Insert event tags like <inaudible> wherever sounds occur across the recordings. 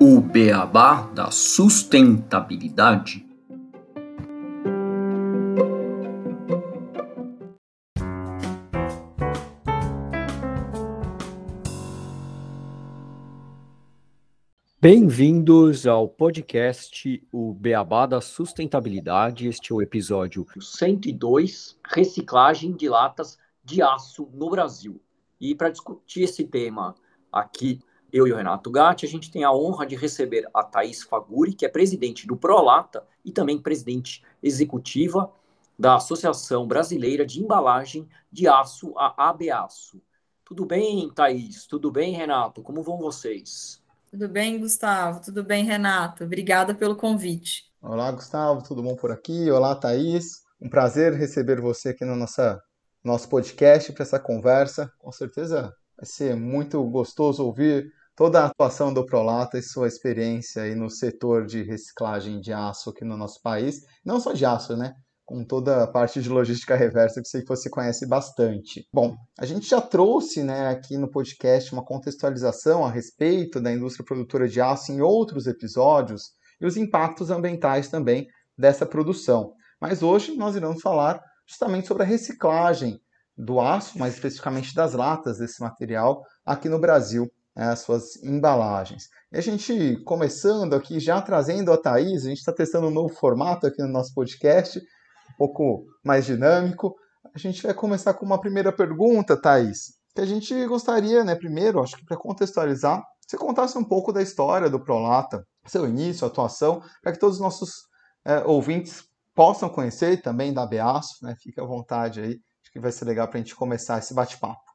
O beabá da sustentabilidade. Bem-vindos ao podcast O Beabá da Sustentabilidade. Este é o episódio 102, reciclagem de latas de aço no Brasil. E para discutir esse tema aqui, eu e o Renato Gatti, a gente tem a honra de receber a Thaís Faguri, que é presidente do Prolata e também presidente executiva da Associação Brasileira de Embalagem de Aço, a ABAço. Tudo bem, Thaís? Tudo bem, Renato? Como vão vocês? Tudo bem, Gustavo? Tudo bem, Renato? Obrigada pelo convite. Olá, Gustavo, tudo bom por aqui? Olá, Thaís. Um prazer receber você aqui no nossa, nosso podcast para essa conversa. Com certeza vai ser muito gostoso ouvir toda a atuação do Prolata e sua experiência aí no setor de reciclagem de aço aqui no nosso país. Não só de aço, né? com toda a parte de logística reversa que sei que você conhece bastante. Bom, a gente já trouxe né, aqui no podcast uma contextualização a respeito da indústria produtora de aço em outros episódios e os impactos ambientais também dessa produção. Mas hoje nós iremos falar justamente sobre a reciclagem do aço, mais especificamente das latas desse material aqui no Brasil, né, as suas embalagens. E a gente começando aqui, já trazendo a Thaís, a gente está testando um novo formato aqui no nosso podcast, um pouco mais dinâmico. A gente vai começar com uma primeira pergunta, Thaís, que a gente gostaria, né, primeiro, acho que para contextualizar, você contasse um pouco da história do Prolata, seu início, atuação, para que todos os nossos é, ouvintes possam conhecer também da Beaço, né? Fique à vontade aí, acho que vai ser legal para a gente começar esse bate-papo.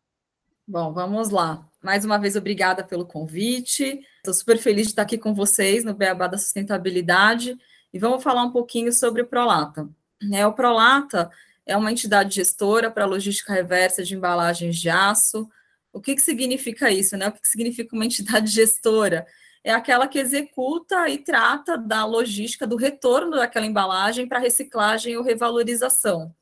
Bom, vamos lá. Mais uma vez, obrigada pelo convite. Estou super feliz de estar aqui com vocês no Beabá da Sustentabilidade e vamos falar um pouquinho sobre o Prolata. Né, o Prolata é uma entidade gestora para logística reversa de embalagens de aço. O que, que significa isso? Né? O que, que significa uma entidade <laughs> gestora? É aquela que executa e trata da logística do retorno daquela embalagem para reciclagem ou revalorização.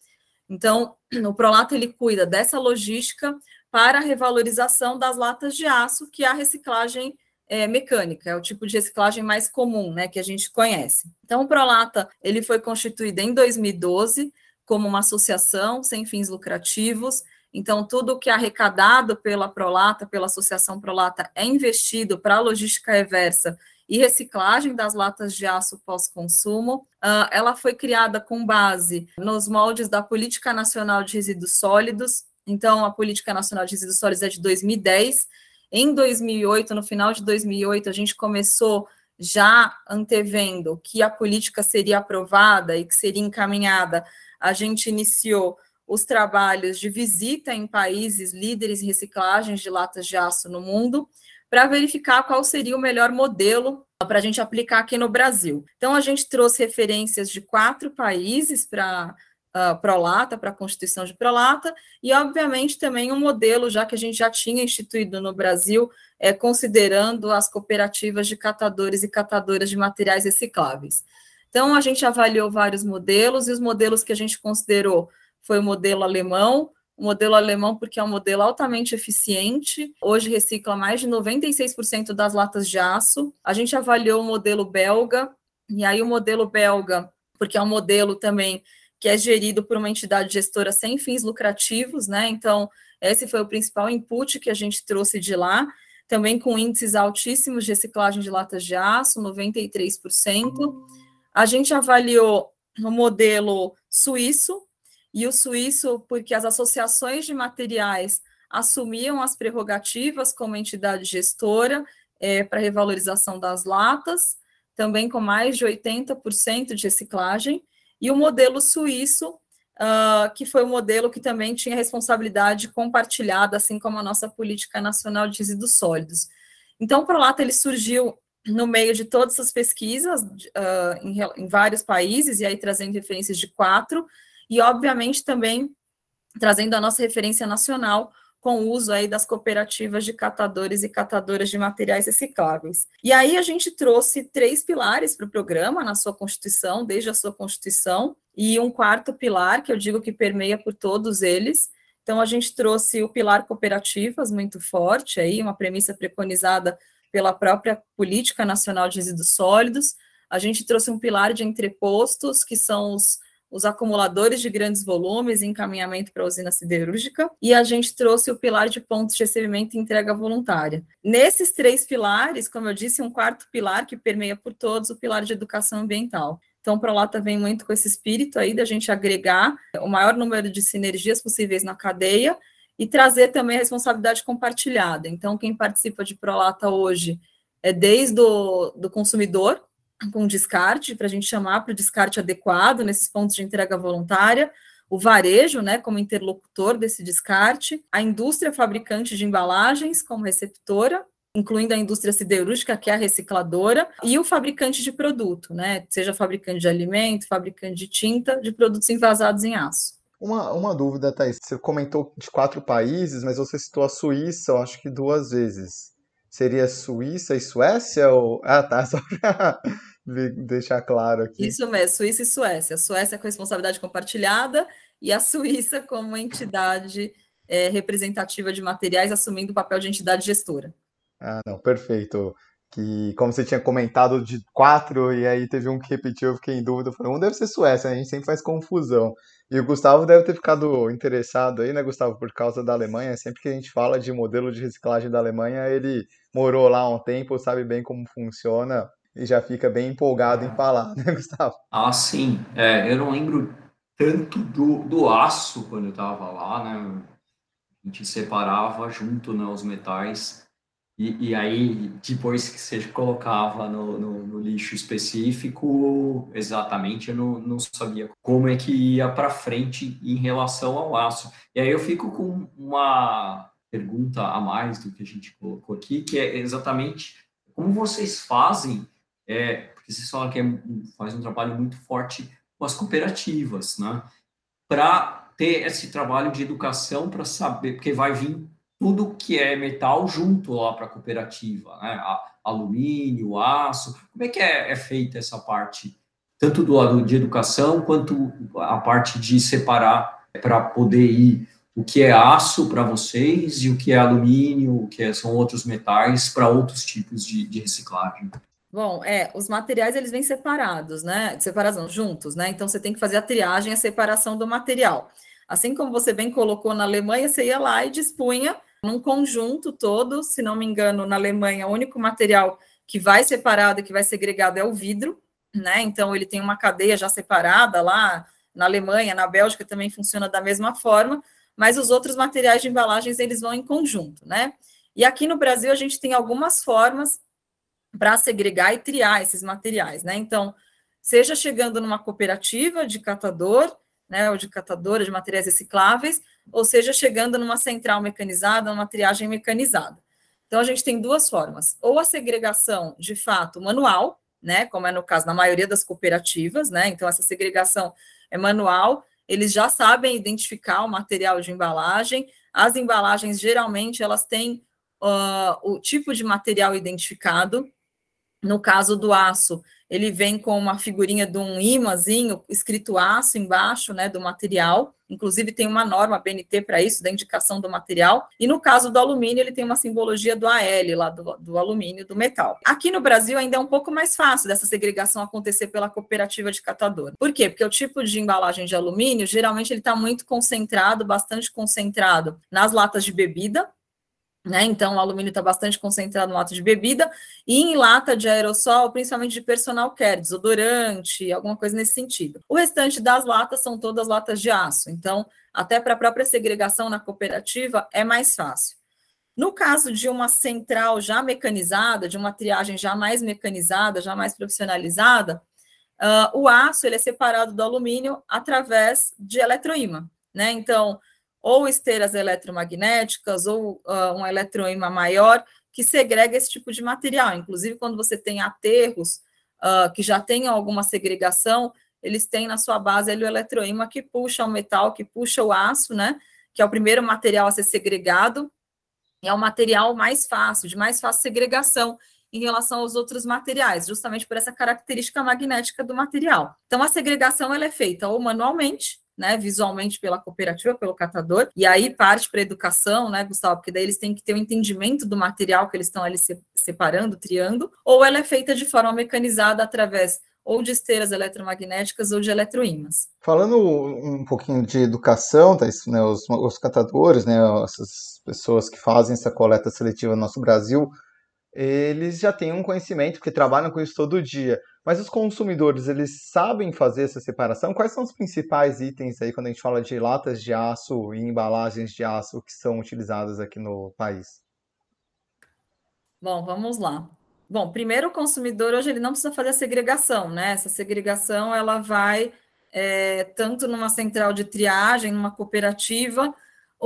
Então, o Prolata ele cuida dessa logística para a revalorização das latas de aço, que é a reciclagem é, mecânica, é o tipo de reciclagem mais comum, né, que a gente conhece. Então, o Prolata ele foi constituído em 2012 como uma associação sem fins lucrativos. Então, tudo que é arrecadado pela Prolata, pela Associação Prolata, é investido para a logística reversa e reciclagem das latas de aço pós-consumo. Uh, ela foi criada com base nos moldes da Política Nacional de Resíduos Sólidos. Então, a Política Nacional de Resíduos Sólidos é de 2010 em 2008, no final de 2008, a gente começou já antevendo que a política seria aprovada e que seria encaminhada, a gente iniciou os trabalhos de visita em países líderes em reciclagens de latas de aço no mundo, para verificar qual seria o melhor modelo para a gente aplicar aqui no Brasil. Então, a gente trouxe referências de quatro países para uh, Prolata, para a Constituição de Prolata, e, obviamente, também um modelo, já que a gente já tinha instituído no Brasil, é, considerando as cooperativas de catadores e catadoras de materiais recicláveis. Então, a gente avaliou vários modelos, e os modelos que a gente considerou foi o modelo alemão, o modelo alemão porque é um modelo altamente eficiente, hoje recicla mais de 96% das latas de aço. A gente avaliou o modelo belga, e aí o modelo belga, porque é um modelo também que é gerido por uma entidade gestora sem fins lucrativos, né? Então, esse foi o principal input que a gente trouxe de lá, também com índices altíssimos de reciclagem de latas de aço, 93%. A gente avaliou o modelo suíço, e o suíço, porque as associações de materiais assumiam as prerrogativas como entidade gestora é, para revalorização das latas, também com mais de 80% de reciclagem, e o modelo suíço, uh, que foi o modelo que também tinha responsabilidade compartilhada, assim como a nossa política nacional de resíduos sólidos. Então, o Prolata ele surgiu no meio de todas as pesquisas uh, em, em, vários países, e aí trazendo referências de quatro, e obviamente também trazendo a nossa referência nacional, com o uso aí das cooperativas de catadores e catadoras de materiais recicláveis. E aí a gente trouxe três pilares para o programa na sua constituição, desde a sua constituição, e um quarto pilar, que eu digo que permeia por todos eles, Então, a gente trouxe o pilar cooperativas muito forte, aí, uma premissa preconizada pela própria Política Nacional de Resíduos Sólidos. A gente trouxe um pilar de entrepostos, que são os, os acumuladores de grandes volumes e encaminhamento para a usina siderúrgica, e a gente trouxe o pilar de pontos de recebimento e entrega voluntária. Nesses três pilares, como eu disse, um quarto pilar que permeia por todos, o pilar de educação ambiental. Então, o Prolata vem muito com esse espírito aí da gente agregar o maior número de sinergias possíveis na cadeia e trazer também a responsabilidade compartilhada. Então, quem participa de Prolata hoje é desde o do consumidor, com descarte, para a gente chamar para o descarte adequado nesses pontos de entrega voluntária, o varejo, né, como interlocutor desse descarte, a indústria fabricante de embalagens como receptora, incluindo a indústria siderúrgica, que é a recicladora, e o fabricante de produto, né? Seja fabricante de alimento, fabricante de tinta, de produtos envasados em aço. Uma, uma dúvida, Thais. Você comentou de quatro países, mas você citou a Suíça, eu acho que duas vezes. Seria Suíça e Suécia? Ou... Ah, tá, <laughs> só para deixar claro aqui. Isso mesmo, Suíça e Suécia. A Suécia com responsabilidade compartilhada e a Suíça <laughs> como entidade é, representativa de materiais, assumindo o papel de entidade gestora. Ah, não, perfeito. Que, como você tinha comentado, de quatro, e aí teve um que repetiu, eu fiquei em dúvida. falei, um deve ser Suécia, né? a gente sempre faz confusão. E o Gustavo deve ter ficado interessado aí, né, Gustavo, por causa da Alemanha. Sempre que a gente fala de modelo de reciclagem da Alemanha, ele morou lá um tempo, sabe bem como funciona e já fica bem empolgado em falar, <laughs> né, Gustavo? Ah, sim. É, eu não lembro tanto do, do aço quando eu estava lá, né? A gente separava junto né, os metais e, e aí, depois que você colocava no, no, no, lixo específico, exatamente, eu não, não sabia como é que ia para frente em relação ao aço. E aí eu fico com uma pergunta a mais do que a gente colocou aqui, que é exatamente como vocês fazem, é, porque vocês falam que é, faz um trabalho muito forte com as cooperativas, né? Para ter esse trabalho de educação para saber, porque vai vir tudo que é metal junto lá para a cooperativa, né? alumínio, aço. Como é que é, é feita essa parte, tanto do lado de educação quanto a parte de separar para poder ir o que é aço para vocês e o que é alumínio, o que é, são outros metais para outros tipos de, de, reciclagem? Bom, é, os materiais eles vêm separados, né? Separados juntos, né? Então você tem que fazer a triagem, a separação do material. Assim como você bem colocou na Alemanha, você ia lá e dispunha num conjunto todo, se não me engano, na Alemanha, o único material que vai separado e que vai segregado é o vidro, né? Então ele tem uma cadeia já separada lá na Alemanha, na Bélgica também funciona da mesma forma, mas os outros materiais de embalagens eles vão em conjunto, né? E aqui no Brasil a gente tem algumas formas para segregar e triar esses materiais, né? Então, seja chegando numa cooperativa de catador, né, ou de catadora de materiais recicláveis, ou seja, chegando numa central mecanizada, numa triagem mecanizada. Então, a gente tem duas formas, ou a segregação, de fato, manual, né, como é no caso na maioria das cooperativas, né, então essa segregação é manual, eles já sabem identificar o material de embalagem, as embalagens, geralmente, elas têm uh, o tipo de material identificado, no caso do aço, ele vem com uma figurinha de um imãzinho escrito aço embaixo, né, do material. Inclusive tem uma norma BNT para isso, da indicação do material. E no caso do alumínio, ele tem uma simbologia do AL lá do, do alumínio, do metal. Aqui no Brasil ainda é um pouco mais fácil dessa segregação acontecer pela cooperativa de catador. Por quê? Porque o tipo de embalagem de alumínio, geralmente ele está muito concentrado, bastante concentrado nas latas de bebida, né? Então, o alumínio está bastante concentrado no lata de bebida e em lata de aerossol, principalmente de personal care, desodorante, alguma coisa nesse sentido. O restante das latas são todas latas de aço. Então, até para a própria segregação na cooperativa é mais fácil. No caso de uma central já mecanizada, de uma triagem já mais mecanizada, já mais profissionalizada, uh, o aço ele é separado do alumínio através de eletroímã. Né? Então, ou esteiras eletromagnéticas, ou uh, um eletroímã maior, que segrega esse tipo de material. Inclusive, quando você tem aterros uh, que já tenham alguma segregação, eles têm na sua base ali o eletroímã que puxa o metal, que puxa o aço, né? Que é o primeiro material a ser segregado, é o material mais fácil, de mais fácil segregação em relação aos outros materiais, justamente por essa característica magnética do material. Então, a segregação ela é feita ou manualmente, né, visualmente pela cooperativa, pelo catador, e aí parte para a educação, né, Gustavo, porque daí eles têm que ter o um entendimento do material que eles estão ali separando, triando, ou ela é feita de forma mecanizada através ou de esteiras eletromagnéticas ou de eletroímãs. Falando um pouquinho de educação, tá, né, os, os catadores, né, essas pessoas que fazem essa coleta seletiva no nosso Brasil, eles já têm um conhecimento, porque trabalham com isso todo dia. Mas os consumidores, eles sabem fazer essa separação? Quais são os principais itens aí quando a gente fala de latas de aço e embalagens de aço que são utilizadas aqui no país? Bom, vamos lá. Bom, primeiro o consumidor hoje ele não precisa fazer a segregação, né? Essa segregação ela vai é, tanto numa central de triagem, numa cooperativa,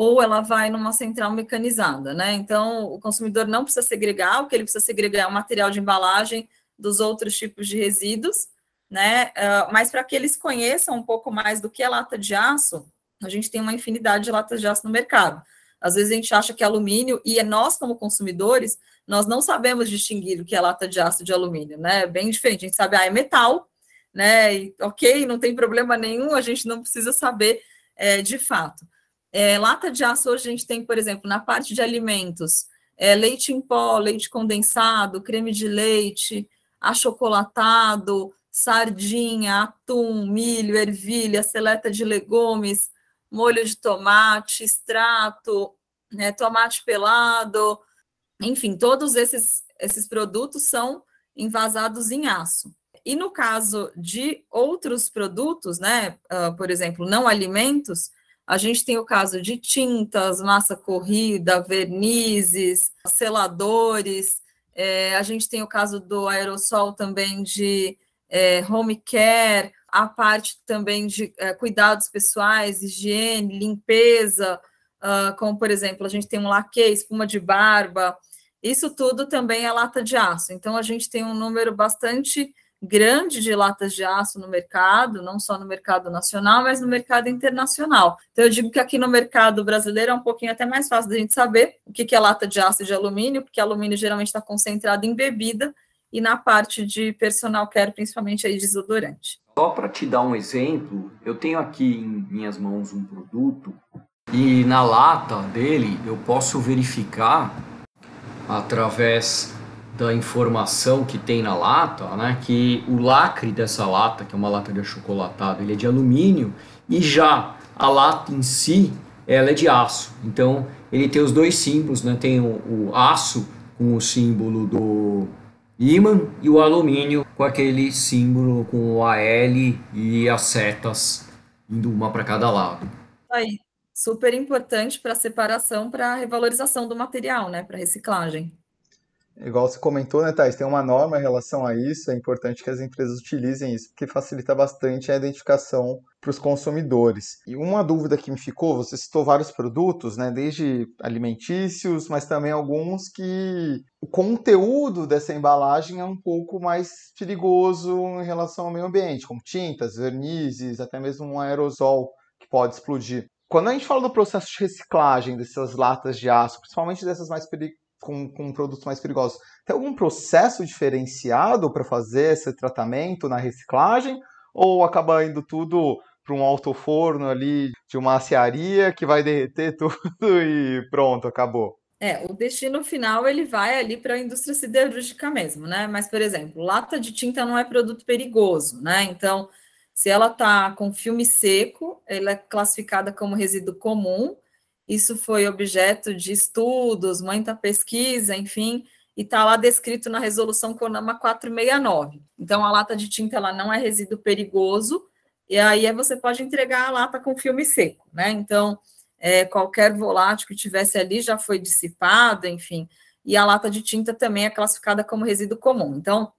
ou ela vai numa central mecanizada, né? Então, o consumidor não precisa segregar, o que ele precisa segregar é o material de embalagem dos outros tipos de resíduos, né? Uh, mas para que eles conheçam um pouco mais do que é lata de aço, a gente tem uma infinidade de latas de aço no mercado. Às vezes a gente acha que é alumínio e é nós, como consumidores, nós não sabemos distinguir o que é lata de aço de alumínio, né? É bem diferente. A gente sabe, ah, é metal, né? E, ok, não tem problema nenhum, a gente não precisa saber é, de fato. É, lata de aço hoje a gente tem, por exemplo, na parte de alimentos, é, leite em pó, leite condensado, creme de leite, achocolatado, sardinha, atum, milho, ervilha, seleta de legumes, molho de tomate, extrato, né, tomate pelado, enfim, todos esses, esses produtos são envasados em aço. E no caso de outros produtos, né, uh, por exemplo, não alimentos, a gente tem o caso de tintas, massa corrida, vernizes, seladores, é, a gente tem o caso do aerossol também de é, home care, a parte também de é, cuidados pessoais, higiene, limpeza, uh, como por exemplo, a gente tem um laque, espuma de barba, isso tudo também é lata de aço. Então a gente tem um número bastante grande de latas de aço no mercado, não só no mercado nacional, mas no mercado internacional. Então, eu digo que aqui no mercado brasileiro é um pouquinho até mais fácil da gente saber o que é lata de aço de alumínio, porque alumínio geralmente está concentrado em bebida e na parte de personal care, principalmente aí desodorante. Só para te dar um exemplo, eu tenho aqui em minhas mãos um produto e na lata dele eu posso verificar através da informação que tem na lata, né, que o lacre dessa lata, que é uma lata de achocolatado, ele é de alumínio e já a lata em si, ela é de aço. Então, ele tem os dois símbolos, né, tem o, o aço com o símbolo do ímã e o alumínio com aquele símbolo com o AL e as setas indo uma para cada lado. Aí, super importante para separação, para revalorização do material, né, para reciclagem. Igual você comentou, né, Thais? Tem uma norma em relação a isso, é importante que as empresas utilizem isso, porque facilita bastante a identificação para os consumidores. E uma dúvida que me ficou, você citou vários produtos, né, desde alimentícios, mas também alguns que o conteúdo dessa embalagem é um pouco mais perigoso em relação ao meio ambiente, como tintas, vernizes, até mesmo um aerosol que pode explodir. Quando a gente fala do processo de reciclagem dessas latas de aço, principalmente dessas mais com, com produtos mais perigosos. Tem algum processo diferenciado para fazer esse tratamento na reciclagem? Ou acaba indo tudo para um alto-forno ali de uma aciaria que vai derreter <laughs> tudo e pronto, acabou? É, o destino final ele vai ali para a indústria siderúrgica mesmo, né? Mas, por exemplo, lata de tinta não é produto perigoso, né? Então, se ela está com filme seco, ela é classificada como resíduo comum isso foi objeto de estudos, muita pesquisa, enfim, e está lá descrito na resolução CONAMA 469. Então, a lata de tinta ela não é resíduo perigoso, e aí você pode entregar a lata com filme seco, né? Então, é, qualquer volátil que tivesse ali já foi dissipado, enfim, e a lata de tinta também é classificada como resíduo comum. Então,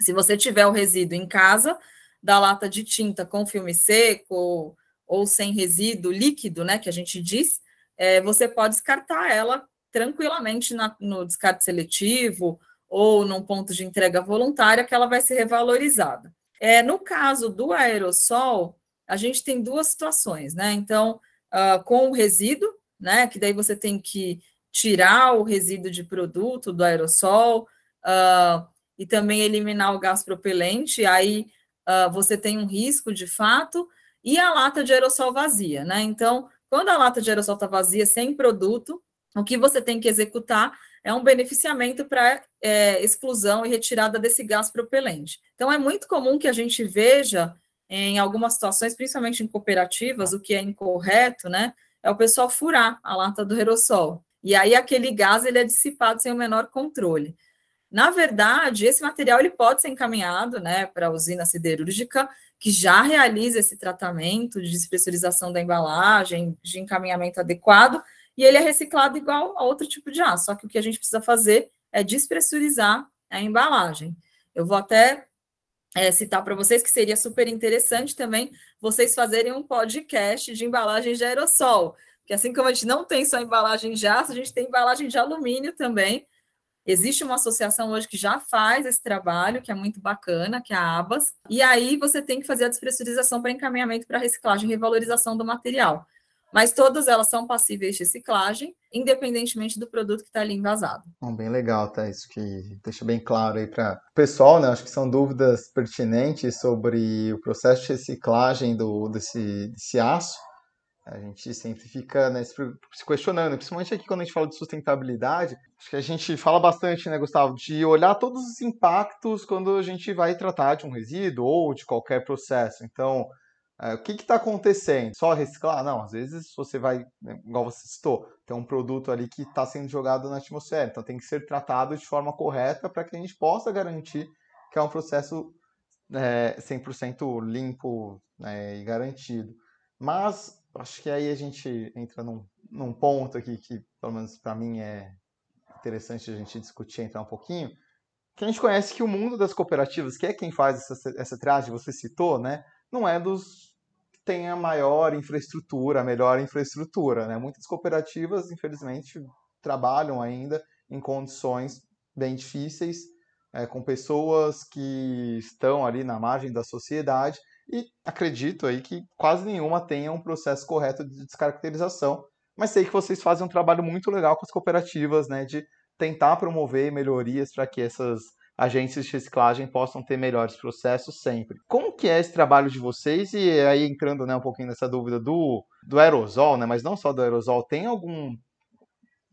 se você tiver o resíduo em casa, da lata de tinta com filme seco ou, ou sem resíduo líquido, né, que a gente diz, é, você pode descartar ela tranquilamente na, no descarte seletivo ou num ponto de entrega voluntária, que ela vai ser revalorizada. É, no caso do aerossol, a gente tem duas situações, né? Então, uh, com o resíduo, né? Que daí você tem que tirar o resíduo de produto do aerossol uh, e também eliminar o gás propelente, aí uh, você tem um risco de fato, e a lata de aerossol vazia, né? Então, quando a lata de aerossol está vazia, sem produto, o que você tem que executar é um beneficiamento para é, exclusão e retirada desse gás propelente. Então, é muito comum que a gente veja em algumas situações, principalmente em cooperativas, o que é incorreto, né? É o pessoal furar a lata do aerossol. E aí aquele gás ele é dissipado sem o menor controle. Na verdade, esse material ele pode ser encaminhado né, para a usina siderúrgica, que já realiza esse tratamento de despressurização da embalagem, de encaminhamento adequado, e ele é reciclado igual a outro tipo de aço. Só que o que a gente precisa fazer é despressurizar a embalagem. Eu vou até é, citar para vocês que seria super interessante também vocês fazerem um podcast de embalagens de aerossol, que assim como a gente não tem só embalagem de aço, a gente tem embalagem de alumínio também, Existe uma associação hoje que já faz esse trabalho, que é muito bacana, que é a ABAS, e aí você tem que fazer a despressurização para encaminhamento para reciclagem e revalorização do material. Mas todas elas são passíveis de reciclagem, independentemente do produto que está ali envasado. Bom, bem legal, tá? Isso que deixa bem claro aí para o pessoal, né? Acho que são dúvidas pertinentes sobre o processo de reciclagem do, desse, desse aço. A gente sempre fica né, se questionando, principalmente aqui quando a gente fala de sustentabilidade, acho que a gente fala bastante, né, Gustavo, de olhar todos os impactos quando a gente vai tratar de um resíduo ou de qualquer processo. Então, é, o que está acontecendo? Só reciclar? Não, às vezes você vai, né, igual você citou, tem um produto ali que está sendo jogado na atmosfera, então tem que ser tratado de forma correta para que a gente possa garantir que é um processo é, 100% limpo né, e garantido. Mas acho que aí a gente entra num, num ponto aqui que, pelo menos para mim, é interessante a gente discutir, entrar um pouquinho, que a gente conhece que o mundo das cooperativas, que é quem faz essa, essa triagem, você citou, né, não é dos que tem a maior infraestrutura, a melhor infraestrutura, né? Muitas cooperativas, infelizmente, trabalham ainda em condições bem difíceis, é, com pessoas que estão ali na margem da sociedade e acredito aí que quase nenhuma tenha um processo correto de descaracterização, mas sei que vocês fazem um trabalho muito legal com as cooperativas, né, de tentar promover melhorias para que essas agências de reciclagem possam ter melhores processos sempre. Como que é esse trabalho de vocês? E aí entrando né, um pouquinho nessa dúvida do, do aerosol, né, mas não só do aerosol, tem algum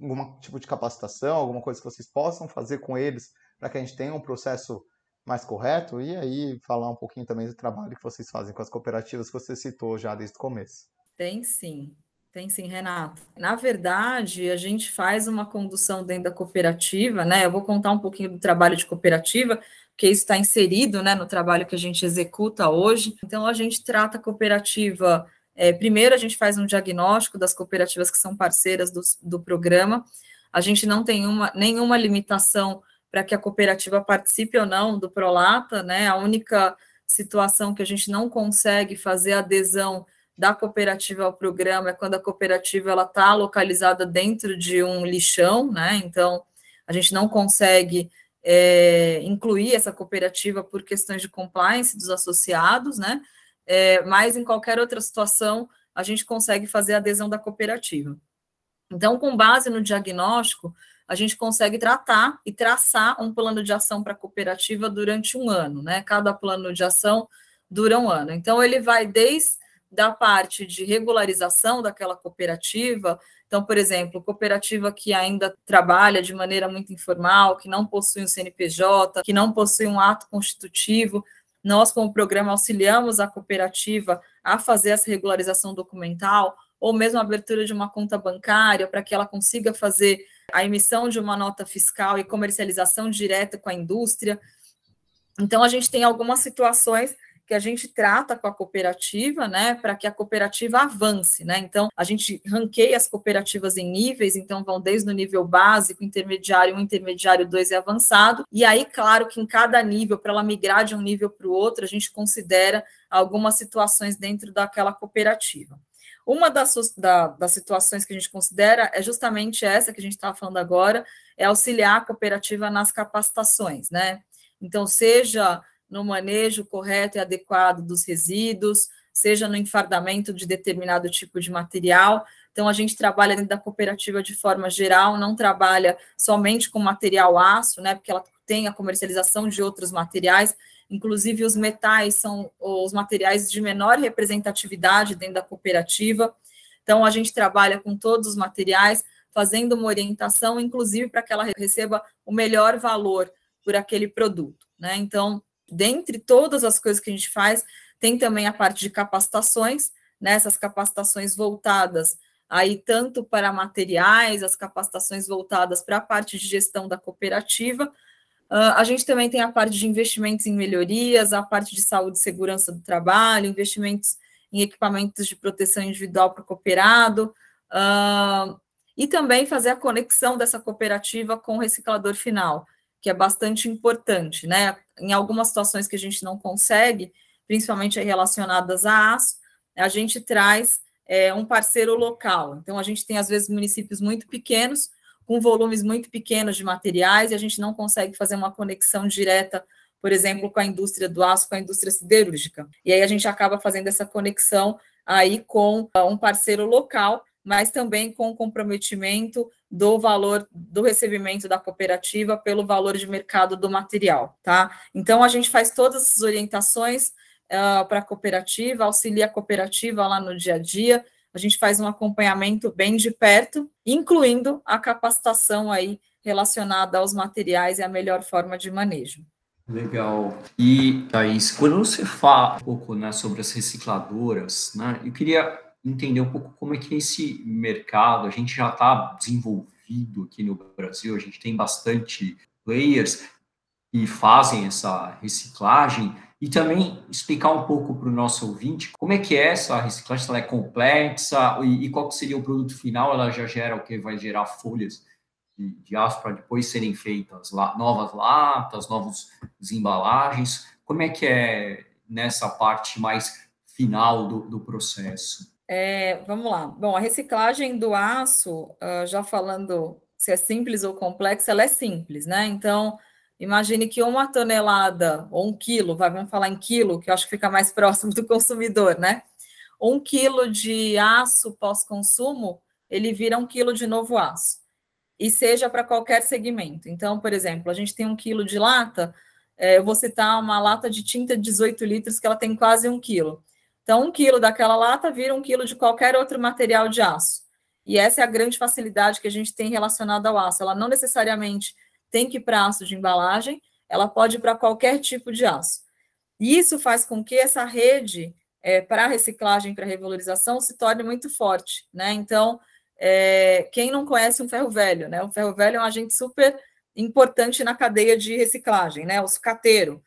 algum tipo de capacitação, alguma coisa que vocês possam fazer com eles para que a gente tenha um processo mais correto? E aí falar um pouquinho também do trabalho que vocês fazem com as cooperativas que você citou já desde o começo. Tem sim, tem sim, Renato. Na verdade, a gente faz uma condução dentro da cooperativa, né? Eu vou contar um pouquinho do trabalho de cooperativa, porque isso está inserido né, no trabalho que a gente executa hoje. Então, a gente trata a cooperativa. É, primeiro, a gente faz um diagnóstico das cooperativas que são parceiras do, do programa. A gente não tem uma, nenhuma limitação para que a cooperativa participe ou não do Prolata, né? A única situação que a gente não consegue fazer adesão da cooperativa ao programa é quando a cooperativa ela está localizada dentro de um lixão, né? Então a gente não consegue é, incluir essa cooperativa por questões de compliance dos associados, né? É, mas em qualquer outra situação a gente consegue fazer adesão da cooperativa. Então, com base no diagnóstico, a gente consegue tratar e traçar um plano de ação para a cooperativa durante um ano, né? Cada plano de ação dura um ano. Então, ele vai desde da parte de regularização daquela cooperativa. Então, por exemplo, cooperativa que ainda trabalha de maneira muito informal, que não possui um CNPJ, que não possui um ato constitutivo, nós, como programa, auxiliamos a cooperativa a fazer essa regularização documental, ou mesmo a abertura de uma conta bancária, para que ela consiga fazer a emissão de uma nota fiscal e comercialização direta com a indústria. Então, a gente tem algumas situações que a gente trata com a cooperativa, né, para que a cooperativa avance, né? Então, a gente ranqueia as cooperativas em níveis, então vão desde o nível básico, intermediário 1, intermediário 2 e avançado. E aí, claro que em cada nível, para ela migrar de um nível para o outro, a gente considera algumas situações dentro daquela cooperativa. Uma das, da, das situações que a gente considera é justamente essa que a gente estava falando agora, é auxiliar a cooperativa nas capacitações, né? Então, seja no manejo correto e adequado dos resíduos, seja no enfardamento de determinado tipo de material. Então, a gente trabalha dentro da cooperativa de forma geral, não trabalha somente com material aço, né? Porque ela tem a comercialização de outros materiais. Inclusive os metais são os materiais de menor representatividade dentro da cooperativa. Então, a gente trabalha com todos os materiais, fazendo uma orientação, inclusive para que ela receba o melhor valor por aquele produto. Né? Então, dentre todas as coisas que a gente faz, tem também a parte de capacitações, né? capacitações voltadas aí tanto para materiais, as capacitações voltadas para a parte de gestão da cooperativa. Uh, a gente também tem a parte de investimentos em melhorias, a parte de saúde e segurança do trabalho, investimentos em equipamentos de proteção individual para o cooperado, uh, e também fazer a conexão dessa cooperativa com o reciclador final, que é bastante importante, né? Em algumas situações que a gente não consegue, principalmente relacionadas a aço, a gente traz é, um parceiro local. Então, a gente tem, às vezes, municípios muito pequenos, com volumes muito pequenos de materiais, e a gente não consegue fazer uma conexão direta, por exemplo, com a indústria do aço, com a indústria siderúrgica. E aí a gente acaba fazendo essa conexão aí com uh, um parceiro local, mas também com o comprometimento do valor do recebimento da cooperativa pelo valor de mercado do material, tá? Então a gente faz todas as orientações uh, para a cooperativa, auxilia a cooperativa lá no dia a dia. A gente faz um acompanhamento bem de perto, incluindo a capacitação aí relacionada aos materiais e a melhor forma de manejo. Legal. E, Thaís, quando você fala um pouco né, sobre as recicladoras, né, eu queria entender um pouco como é que é esse mercado, a gente já está desenvolvido aqui no Brasil, a gente tem bastante players que fazem essa reciclagem, e também explicar um pouco para o nosso ouvinte como é que é essa reciclagem, se ela é complexa e, e qual seria o produto final, ela já gera o que vai gerar folhas de, de aço para depois serem feitas lá, novas latas, novas embalagens, como é que é nessa parte mais final do, do processo? É, vamos lá. Bom, a reciclagem do aço, uh, já falando se é simples ou complexa, ela é simples, né? Então, Imagine que uma tonelada ou um quilo, vamos falar em quilo, que eu acho que fica mais próximo do consumidor, né? Um quilo de aço pós-consumo, ele vira um quilo de novo aço. E seja para qualquer segmento. Então, por exemplo, a gente tem um quilo de lata, é, eu vou citar uma lata de tinta de 18 litros, que ela tem quase um quilo. Então, um quilo daquela lata vira um quilo de qualquer outro material de aço. E essa é a grande facilidade que a gente tem relacionada ao aço. Ela não necessariamente tem que ir para aço de embalagem, ela pode ir para qualquer tipo de aço. E isso faz com que essa rede é, para reciclagem, para revalorização, se torne muito forte. Né? Então, é, quem não conhece um ferro velho, né? O ferro velho é um agente super importante na cadeia de reciclagem, né? O sucateiro.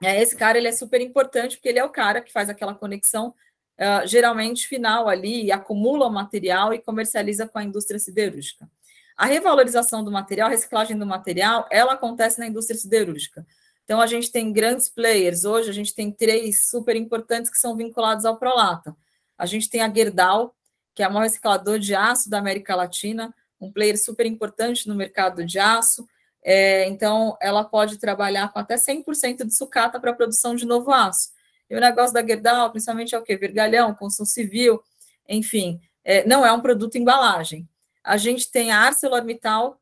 É, esse cara ele é super importante porque ele é o cara que faz aquela conexão uh, geralmente final ali, acumula o material e comercializa com a indústria siderúrgica. A revalorização do material, a reciclagem do material, ela acontece na indústria siderúrgica. Então, a gente tem grandes players. Hoje, a gente tem três super importantes que são vinculados ao Prolata. A gente tem a Gerdau, que é o maior reciclador de aço da América Latina, um player super importante no mercado de aço. É, então, ela pode trabalhar com até 100% de sucata para a produção de novo aço. E o negócio da Gerdau, principalmente, é o quê? Vergalhão, construção civil, enfim, é, não é um produto embalagem. A gente tem a ArcelorMittal,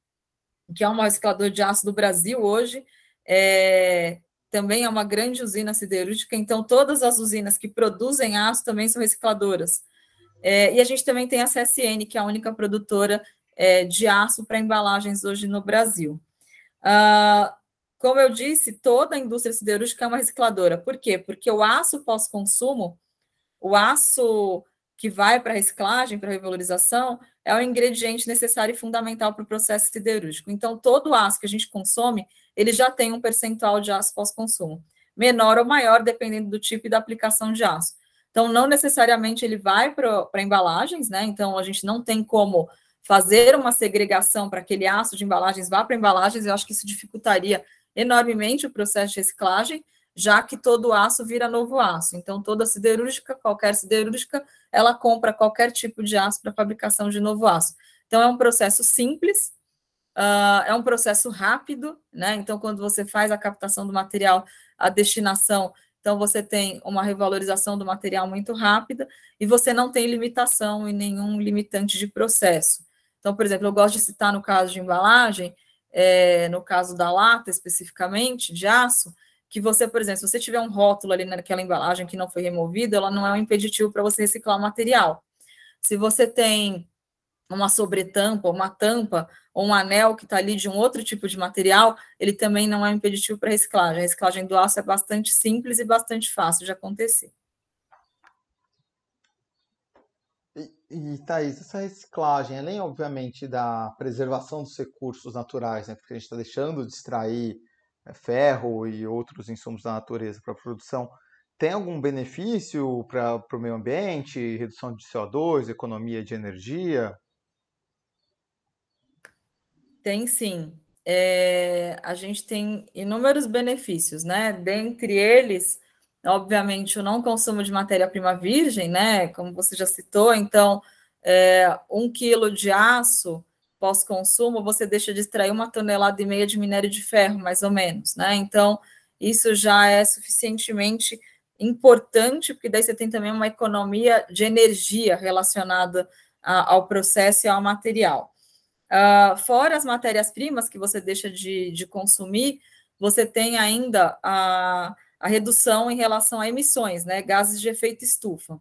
que é um reciclador de aço do Brasil hoje, é, também é uma grande usina siderúrgica, então todas as usinas que produzem aço também são recicladoras. É, e a gente também tem a CSN, que é a única produtora é, de aço para embalagens hoje no Brasil. Ah, como eu disse, toda a indústria siderúrgica é uma recicladora. Por quê? Porque o aço pós-consumo, o aço que vai para a reciclagem, para a revalorização, é o ingrediente necessário e fundamental para o processo siderúrgico. Então, todo aço que a gente consome, ele já tem um percentual de aço pós-consumo, menor ou maior, dependendo do tipo e da aplicação de aço. Então, não necessariamente ele vai para embalagens, né? Então, a gente não tem como fazer uma segregação para aquele aço de embalagens vá para embalagens, eu acho que isso dificultaria enormemente o processo de reciclagem, já que todo aço vira novo aço. Então, toda siderúrgica, qualquer siderúrgica, ela compra qualquer tipo de aço para fabricação de novo aço. Então, é um processo simples, uh, é um processo rápido, né? Então, quando você faz a captação do material, a destinação, então você tem uma revalorização do material muito rápida e você não tem limitação e nenhum limitante de processo. Então, por exemplo, eu gosto de citar no caso de embalagem, é, no caso da lata especificamente, de aço, que você, por exemplo, se você tiver um rótulo ali naquela embalagem que não foi removido, ela não é um impeditivo para você reciclar o material. Se você tem uma sobretampa, uma tampa, ou um anel que está ali de um outro tipo de material, ele também não é um impeditivo para reciclagem. A reciclagem do aço é bastante simples e bastante fácil de acontecer. E, e Thaís, essa reciclagem, além, obviamente, da preservação dos recursos naturais, né, porque a gente está deixando de extrair ferro e outros insumos da natureza para produção, tem algum benefício para o meio ambiente, redução de CO2, economia de energia? Tem sim. É, a gente tem inúmeros benefícios, né? Dentre eles, obviamente, o não consumo de matéria-prima virgem, né? Como você já citou, então, é, um quilo de aço pós-consumo, você deixa de extrair uma tonelada e meia de minério de ferro, mais ou menos, né? Então, isso já é suficientemente importante, porque daí você tem também uma economia de energia relacionada a, ao processo e ao material. Uh, fora as matérias-primas que você deixa de, de consumir, você tem ainda a, a redução em relação a emissões, né? Gases de efeito estufa.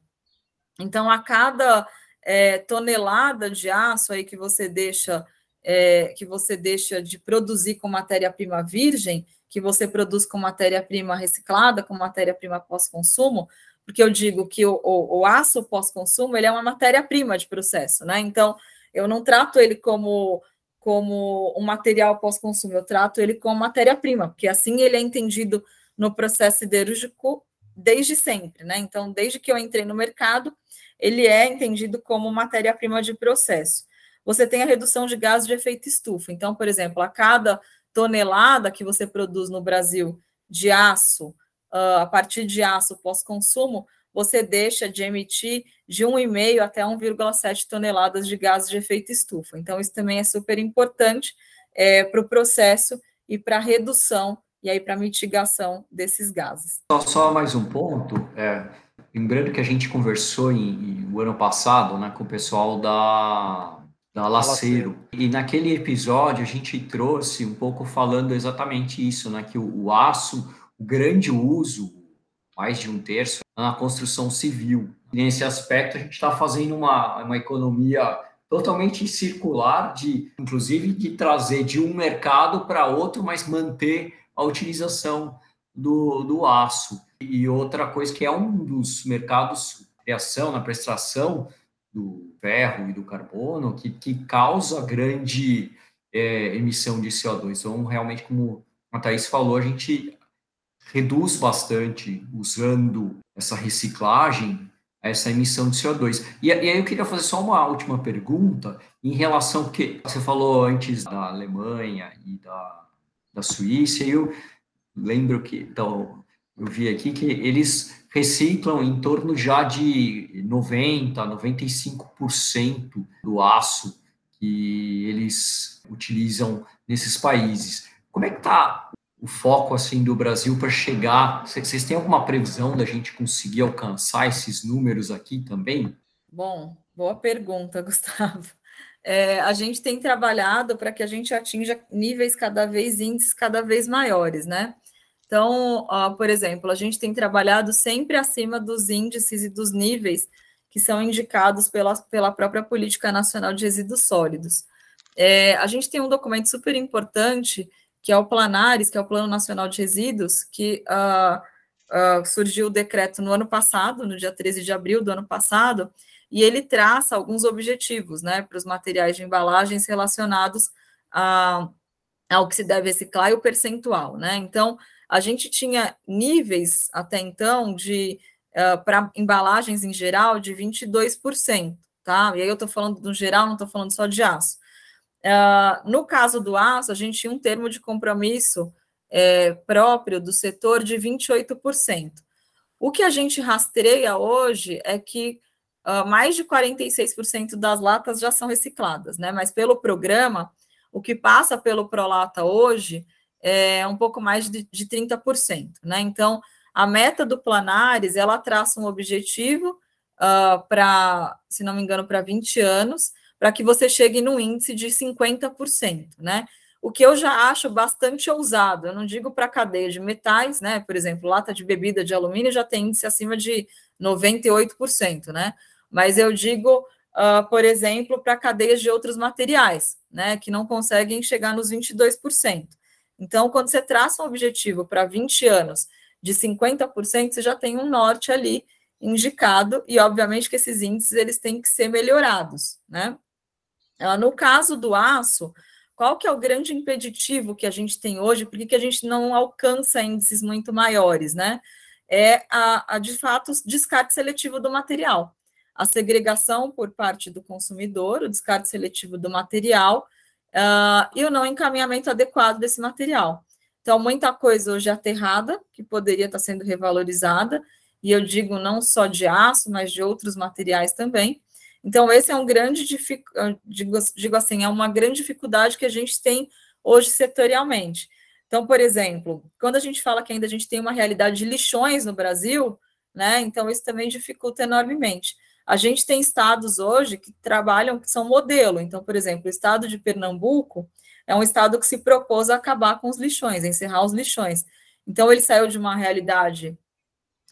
Então, a cada é, tonelada de aço aí que você deixa é, que você deixa de produzir com matéria-prima virgem, que você produz com matéria-prima reciclada, com matéria-prima pós-consumo, porque eu digo que o, o, o aço pós-consumo ele é uma matéria-prima de processo, né? Então, eu não trato ele como, como um material pós-consumo, eu trato ele como matéria-prima, porque assim ele é entendido no processo siderúrgico desde sempre, né? Então, desde que eu entrei no mercado, ele é entendido como matéria-prima de processo. Você tem a redução de gases de efeito estufa. Então, por exemplo, a cada tonelada que você produz no Brasil de aço, uh, a partir de aço pós-consumo, você deixa de emitir de 1,5 até 1,7 toneladas de gases de efeito estufa. Então, isso também é super importante é, para o processo e para a redução e aí para mitigação desses gases. Só, só mais um ponto, é, lembrando que a gente conversou em, em, o ano passado né, com o pessoal da, da Laceiro, e naquele episódio a gente trouxe um pouco falando exatamente isso, né, que o, o aço, o grande uso, mais de um terço, é na construção civil. E nesse aspecto a gente está fazendo uma, uma economia totalmente circular, de inclusive de trazer de um mercado para outro, mas manter a utilização do, do aço. E outra coisa que é um dos mercados criação, na prestação do ferro e do carbono, que, que causa grande é, emissão de CO2. Então, realmente, como a Thaís falou, a gente reduz bastante usando essa reciclagem essa emissão de CO2. E, e, aí eu queria fazer só uma última pergunta em relação que você falou antes da Alemanha e da da Suíça, e eu lembro que, então, eu vi aqui que eles reciclam em torno já de 90, 95% do aço que eles utilizam nesses países. Como é que está o foco assim do Brasil para chegar? Vocês têm alguma previsão da gente conseguir alcançar esses números aqui também? Bom, boa pergunta, <laughs> Gustavo é, a gente tem trabalhado para que a gente atinja níveis cada vez, índices cada vez maiores, né? Então, ó, por exemplo, a gente tem trabalhado sempre acima dos índices e dos níveis que são indicados pela, pela própria Política Nacional de Resíduos Sólidos. É, a gente tem um documento super importante, que é o Planares, que é o Plano Nacional de Resíduos, que uh, uh, surgiu o decreto no ano passado, no dia 13 de abril do ano passado, e ele traça alguns objetivos né, para os materiais de embalagens relacionados a, ao que se deve reciclar e o percentual. Né? Então, a gente tinha níveis até então de uh, para embalagens em geral de 22%, tá? E aí eu estou falando no geral, não estou falando só de aço. Uh, no caso do aço, a gente tinha um termo de compromisso é, próprio do setor de 28%. O que a gente rastreia hoje é que uh, mais de 46% das latas já são recicladas, né? Mas pelo programa, o que passa pelo Prolata hoje é um pouco mais de, de 30%, né? Então, a meta do Planares, ela traça um objetivo uh, ah, para, se não me engano, para 20 anos, para que você chegue no índice de 50%, né? O que eu já acho bastante ousado. Eu não digo para cadeia de metais, né? Por exemplo, lata de bebida de alumínio já tem índice acima de 98%, né? Mas eu digo, uh, por exemplo, para cadeias de outros materiais, né? Que não conseguem chegar nos 22%. Então, quando você traça um objetivo para 20 anos de 50%, você já tem um norte ali indicado, e obviamente que esses índices eles têm que ser melhorados, né? Ah, no caso do aço, qual que é o grande impeditivo que a gente tem hoje? Por que a gente não alcança índices muito maiores, né? É a, a de fato descarte seletivo do material. A segregação por parte do consumidor, o descarte seletivo do material uh, e o não encaminhamento adequado desse material. Então, muita coisa hoje é aterrada, que poderia estar sendo revalorizada, e eu digo não só de aço, mas de outros materiais também. Então, esse é um grande, digo, digo assim, é uma grande dificuldade que a gente tem hoje setorialmente. Então, por exemplo, quando a gente fala que ainda a gente tem uma realidade de lixões no Brasil, né? Então, isso também dificulta enormemente. A gente tem estados hoje que trabalham, que são modelo. Então, por exemplo, o estado de Pernambuco é um estado que se propôs a acabar com os lixões, encerrar os lixões. Então, ele saiu de uma realidade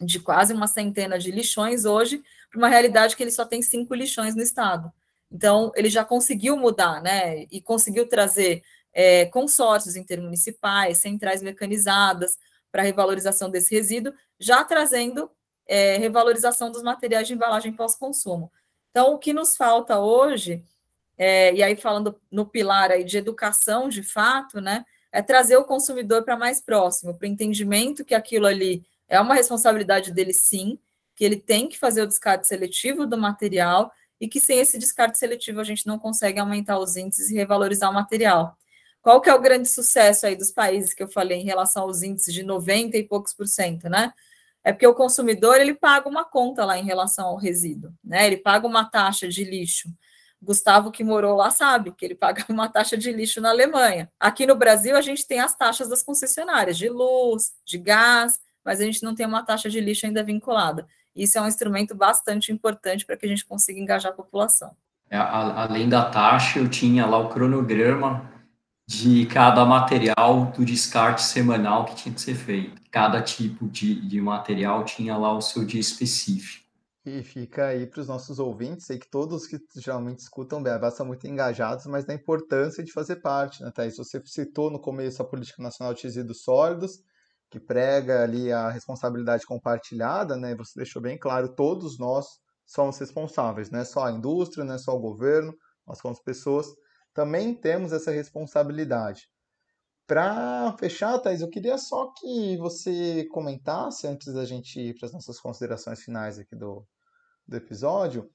de quase uma centena de lixões hoje para uma realidade que ele só tem cinco lixões no estado. Então, ele já conseguiu mudar, né? E conseguiu trazer é, consórcios intermunicipais, centrais mecanizadas para revalorização desse resíduo, já trazendo é, revalorização dos materiais de embalagem pós-consumo. Então, o que nos falta hoje, é, e aí falando no pilar aí de educação de fato, né, é trazer o consumidor para mais próximo, para o entendimento que aquilo ali é uma responsabilidade dele sim, que ele tem que fazer o descarte seletivo do material e que sem esse descarte seletivo a gente não consegue aumentar os índices e revalorizar o material. Qual que é o grande sucesso aí dos países que eu falei em relação aos índices de 90 e poucos por cento, né? é porque o consumidor ele paga uma conta lá em relação ao resíduo, né? Ele paga uma taxa de lixo. Gustavo que morou lá sabe que ele paga <laughs> uma taxa de lixo na Alemanha. Aqui no Brasil a gente tem as taxas das concessionárias de luz, de gás, mas a gente não tem uma taxa de lixo ainda vinculada. Isso é um instrumento bastante importante para que a gente consiga engajar a população. É, além da taxa, eu tinha lá o cronograma de cada material do descarte semanal que tinha que ser feito. Cada tipo de, de material tinha lá o seu dia específico. E fica aí para os nossos ouvintes, sei que todos que geralmente escutam Beabá são muito engajados, mas da importância de fazer parte, né, Thaís? Você citou no começo a Política Nacional de Resíduos Sólidos, que prega ali a responsabilidade compartilhada, né? Você deixou bem claro, todos nós somos responsáveis, não é só a indústria, não é só o governo, nós somos pessoas também temos essa responsabilidade. Para fechar, Thais, eu queria só que você comentasse, antes da gente ir para as nossas considerações finais aqui do, do episódio,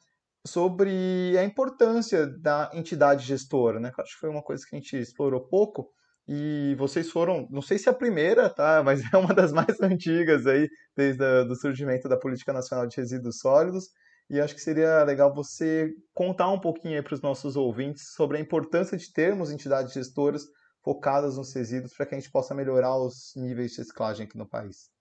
sobre a importância da entidade gestora, né? acho que foi uma coisa que a gente explorou pouco, e vocês foram, não sei se é a primeira, tá? <laughs> Mas é uma das mais antigas aí, desde o surgimento da Política Nacional de Resíduos Sólidos. E acho que seria legal você contar um pouquinho para os nossos ouvintes sobre a importância de termos entidades gestoras focadas nos resíduos para que a gente possa melhorar os níveis de reciclagem aqui no país.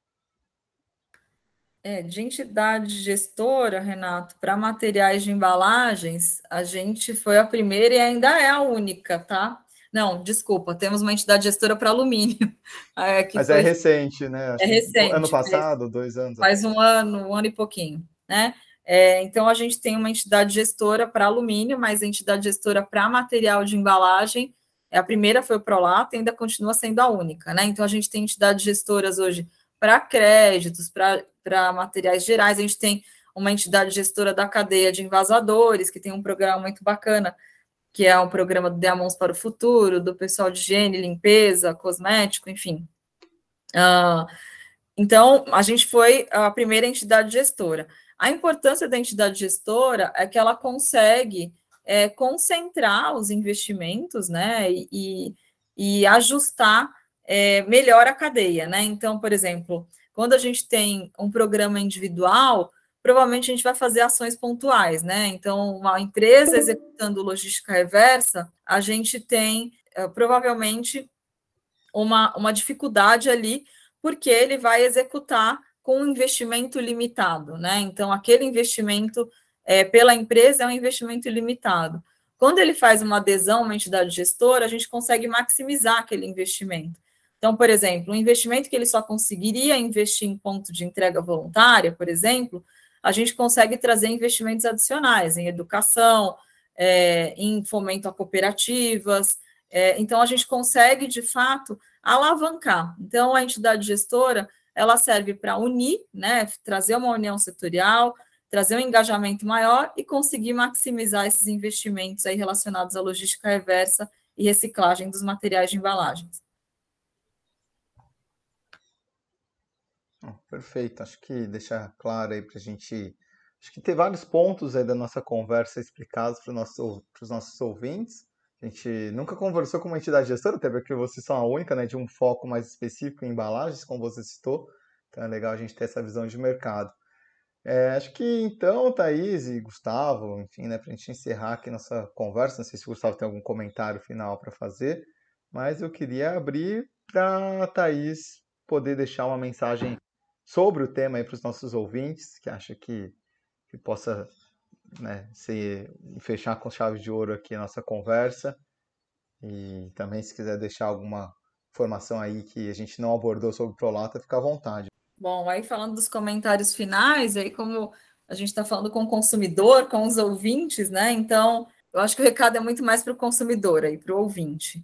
É, de entidade gestora, Renato, para materiais de embalagens, a gente foi a primeira e ainda é a única, tá? Não, desculpa, temos uma entidade gestora para alumínio. <laughs> É, Mas é foi... é recente, né? Acho é recente. Ano passado, dois anos. Faz um ano, um ano e pouquinho, né? É, então, a gente tem uma entidade gestora para alumínio, mas a entidade gestora para material de embalagem, é a primeira foi o Prolata e ainda continua sendo a única, né? Então, a gente tem entidades gestoras hoje para créditos, para materiais gerais, a gente tem uma entidade gestora da cadeia de envasadores, que tem um programa muito bacana, que é um programa do Diamons para o Futuro, do pessoal de higiene, limpeza, cosmético, enfim. Uh, então, a gente foi a primeira entidade gestora. A importância da entidade gestora é que ela consegue é, concentrar os investimentos, né, e, e ajustar é, melhor a cadeia, né? Então, por exemplo, quando a gente tem um programa individual, provavelmente a gente vai fazer ações pontuais, né? Então, uma empresa executando logística reversa, a gente tem é, provavelmente uma, uma dificuldade ali, porque ele vai executar com um investimento limitado, né? Então, aquele investimento é, pela empresa é um investimento limitado. quando ele faz uma adesão a uma entidade gestora, a gente consegue maximizar aquele investimento. Então, por exemplo, um investimento que ele só conseguiria investir em ponto de entrega voluntária, por exemplo, a gente consegue trazer investimentos adicionais em educação, é, em fomento a cooperativas. É, então, a gente consegue, de fato, alavancar. Então, a entidade gestora ela serve para unir, né, trazer uma união setorial, trazer um engajamento maior e conseguir maximizar esses investimentos aí relacionados à logística reversa e reciclagem dos materiais de embalagens. Perfeito, acho que deixar claro aí para a gente. Acho que tem vários pontos aí da nossa conversa explicados para nosso, os nossos ouvintes. A gente nunca conversou com uma entidade gestora, até porque vocês são a única, né, de um foco mais específico em embalagens, como você citou. Então é legal a gente ter essa visão de mercado. É, acho que então, Thaís e Gustavo, enfim, né, para a gente encerrar aqui nossa conversa, não sei se o Gustavo tem algum comentário final para fazer, mas eu queria abrir para a Thaís poder deixar uma mensagem sobre o tema para os nossos ouvintes, que acha que, que possa né, ser, fechar com chave de ouro aqui a nossa conversa. E também, se quiser deixar alguma informação aí que a gente não abordou sobre o Prolata, fica à vontade. Bom, aí falando dos comentários finais, aí como a gente está falando com o consumidor, com os ouvintes, né? Então, eu acho que o recado é muito mais para o consumidor aí, para o ouvinte.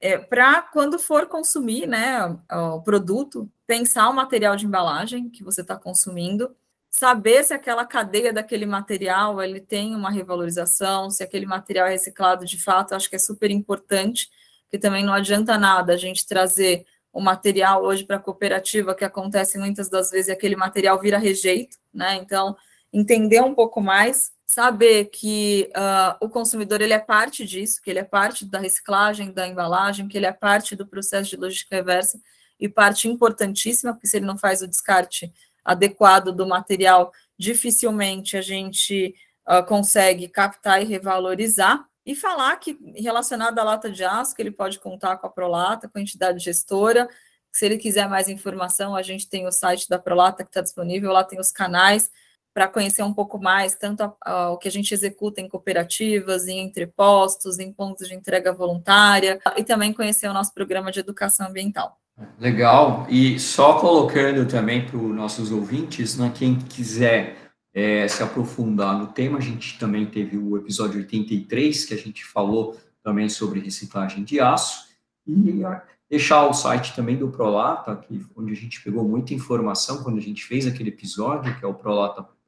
É, para quando for consumir né, o produto, pensar o material de embalagem que você está consumindo, saber se aquela cadeia daquele material ele tem uma revalorização, se aquele material é reciclado de fato, acho que é super importante, porque também não adianta nada a gente trazer o material hoje para a cooperativa, que acontece muitas das vezes, e aquele material vira rejeito, né? Então, entender um pouco mais, saber que uh, o consumidor ele é parte disso, que ele é parte da reciclagem, da embalagem, que ele é parte do processo de logística reversa e parte importantíssima, porque se ele não faz o descarte adequado do material, dificilmente a gente uh, consegue captar e revalorizar. E falar que, relacionado à lata de aço, que ele pode contar com a Prolata, com a entidade gestora. Se ele quiser mais informação, a gente tem o site da Prolata que está disponível, lá tem os canais para conhecer um pouco mais, tanto a, a, o que a gente executa em cooperativas, em entrepostos, em pontos de entrega voluntária, e também conhecer o nosso programa de educação ambiental. Legal, e só colocando também para os nossos ouvintes, né, quem quiser é, se aprofundar no tema, a gente também teve o episódio 83, que a gente falou também sobre reciclagem de aço, e deixar o site também do Prolata, que, onde a gente pegou muita informação quando a gente fez aquele episódio, que é o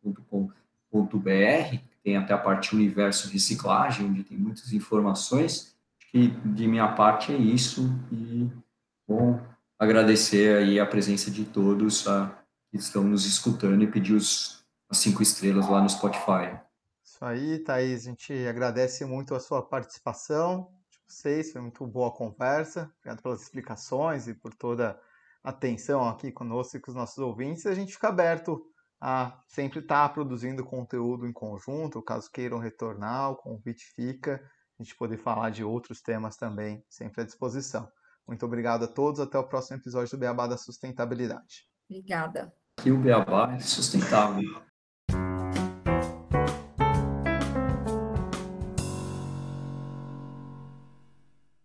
prolata.com.br, tem até a parte universo reciclagem, onde tem muitas informações, e de minha parte é isso, e bom agradecer aí a presença de todos a, que estão nos escutando e pedir os cinco estrelas lá no Spotify. Isso aí, Thaís, a gente agradece muito a sua participação de vocês, foi muito boa a conversa, obrigado pelas explicações e por toda a atenção aqui conosco e com os nossos ouvintes. A gente fica aberto a sempre estar produzindo conteúdo em conjunto, caso queiram retornar, o convite fica, a gente poder falar de outros temas também, sempre à disposição. Muito obrigado a todos, até o próximo episódio do Beabá da Sustentabilidade. Obrigada. Que o Beabá é sustentável.